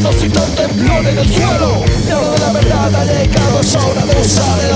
Cuando siento temblor en el suelo, la de la verdad ha llegado, es hora de usar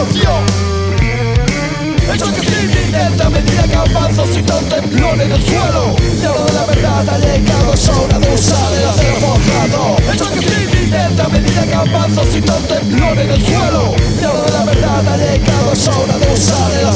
odio El choque civil lenta a medida que avanzo Sin un temblor en el suelo. Y ahora de la verdad ha llegado Es hora de usar el acero forjado. El choque civil lenta a medida que avanzo Sin un temblor en el suelo. Y ahora de la verdad ha llegado Es hora de usar el